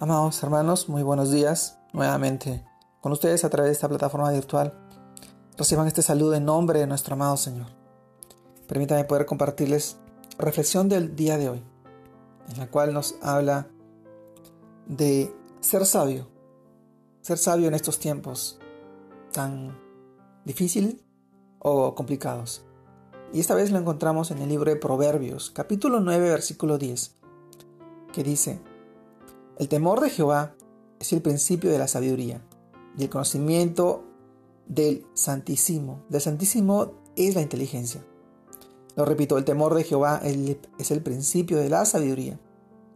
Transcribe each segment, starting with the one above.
Amados hermanos, muy buenos días nuevamente con ustedes a través de esta plataforma virtual. Reciban este saludo en nombre de nuestro amado Señor. Permítanme poder compartirles reflexión del día de hoy, en la cual nos habla de ser sabio, ser sabio en estos tiempos tan difíciles o complicados. Y esta vez lo encontramos en el libro de Proverbios, capítulo 9, versículo 10, que dice, el temor de Jehová es el principio de la sabiduría y el conocimiento del Santísimo. Del Santísimo es la inteligencia. Lo repito, el temor de Jehová es el principio de la sabiduría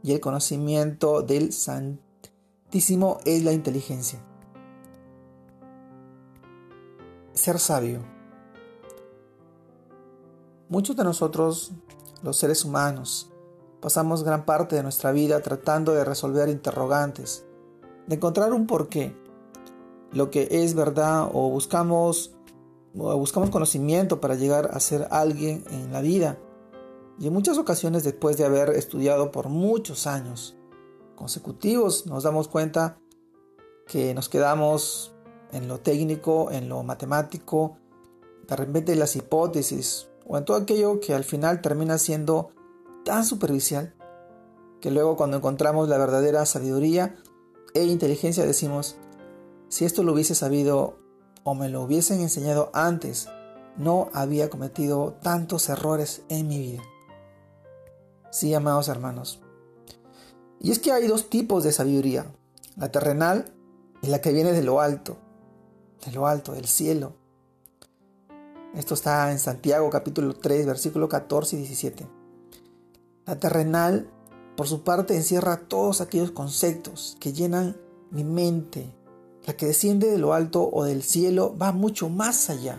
y el conocimiento del Santísimo es la inteligencia. Ser sabio. Muchos de nosotros, los seres humanos, Pasamos gran parte de nuestra vida tratando de resolver interrogantes, de encontrar un porqué, lo que es verdad o buscamos o buscamos conocimiento para llegar a ser alguien en la vida. Y en muchas ocasiones después de haber estudiado por muchos años consecutivos nos damos cuenta que nos quedamos en lo técnico, en lo matemático, de repente en las hipótesis o en todo aquello que al final termina siendo tan superficial que luego cuando encontramos la verdadera sabiduría e inteligencia decimos, si esto lo hubiese sabido o me lo hubiesen enseñado antes, no había cometido tantos errores en mi vida. Sí, amados hermanos. Y es que hay dos tipos de sabiduría, la terrenal y la que viene de lo alto, de lo alto, del cielo. Esto está en Santiago capítulo 3, versículo 14 y 17. La terrenal, por su parte, encierra todos aquellos conceptos que llenan mi mente. La que desciende de lo alto o del cielo va mucho más allá,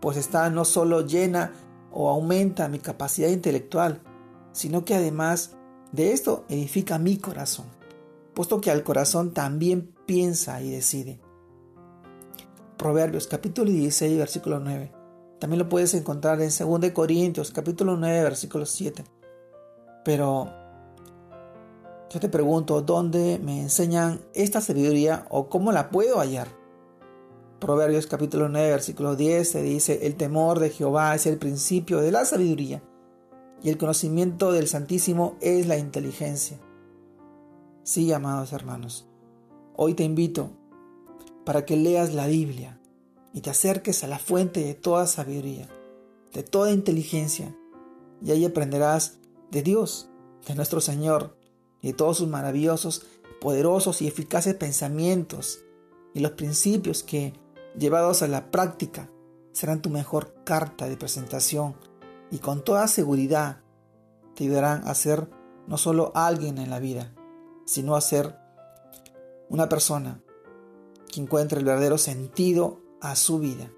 pues está no solo llena o aumenta mi capacidad intelectual, sino que además de esto edifica mi corazón, puesto que al corazón también piensa y decide. Proverbios capítulo 16, versículo 9. También lo puedes encontrar en 2 Corintios capítulo 9, versículo 7. Pero yo te pregunto, ¿dónde me enseñan esta sabiduría o cómo la puedo hallar? Proverbios capítulo 9, versículo 10 se dice, el temor de Jehová es el principio de la sabiduría y el conocimiento del Santísimo es la inteligencia. Sí, amados hermanos, hoy te invito para que leas la Biblia y te acerques a la fuente de toda sabiduría, de toda inteligencia, y ahí aprenderás de Dios, de nuestro Señor, y de todos sus maravillosos, poderosos y eficaces pensamientos y los principios que, llevados a la práctica, serán tu mejor carta de presentación y con toda seguridad te ayudarán a ser no solo alguien en la vida, sino a ser una persona que encuentre el verdadero sentido a su vida.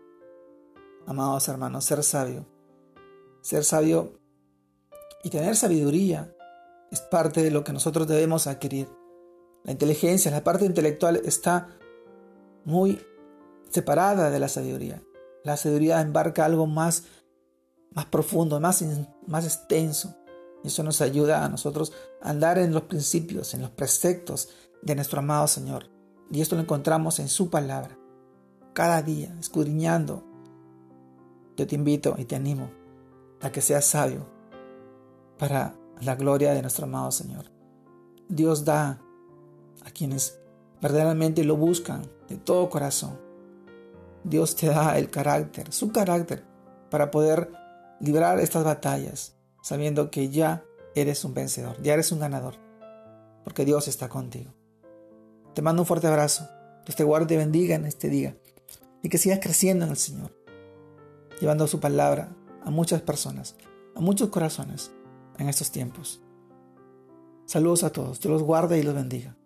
Amados hermanos, ser sabio. Ser sabio y tener sabiduría es parte de lo que nosotros debemos adquirir. La inteligencia, la parte intelectual está muy separada de la sabiduría. La sabiduría embarca algo más, más profundo, más, más extenso. Y eso nos ayuda a nosotros a andar en los principios, en los preceptos de nuestro amado Señor. Y esto lo encontramos en su palabra. Cada día, escudriñando. Yo te invito y te animo a que seas sabio, para la gloria de nuestro amado Señor. Dios da a quienes verdaderamente lo buscan de todo corazón. Dios te da el carácter, su carácter, para poder librar estas batallas, sabiendo que ya eres un vencedor, ya eres un ganador, porque Dios está contigo. Te mando un fuerte abrazo, que te guarde y bendiga en este día, y que sigas creciendo en el Señor, llevando su palabra a muchas personas, a muchos corazones, en estos tiempos. Saludos a todos, Dios los guarde y los bendiga.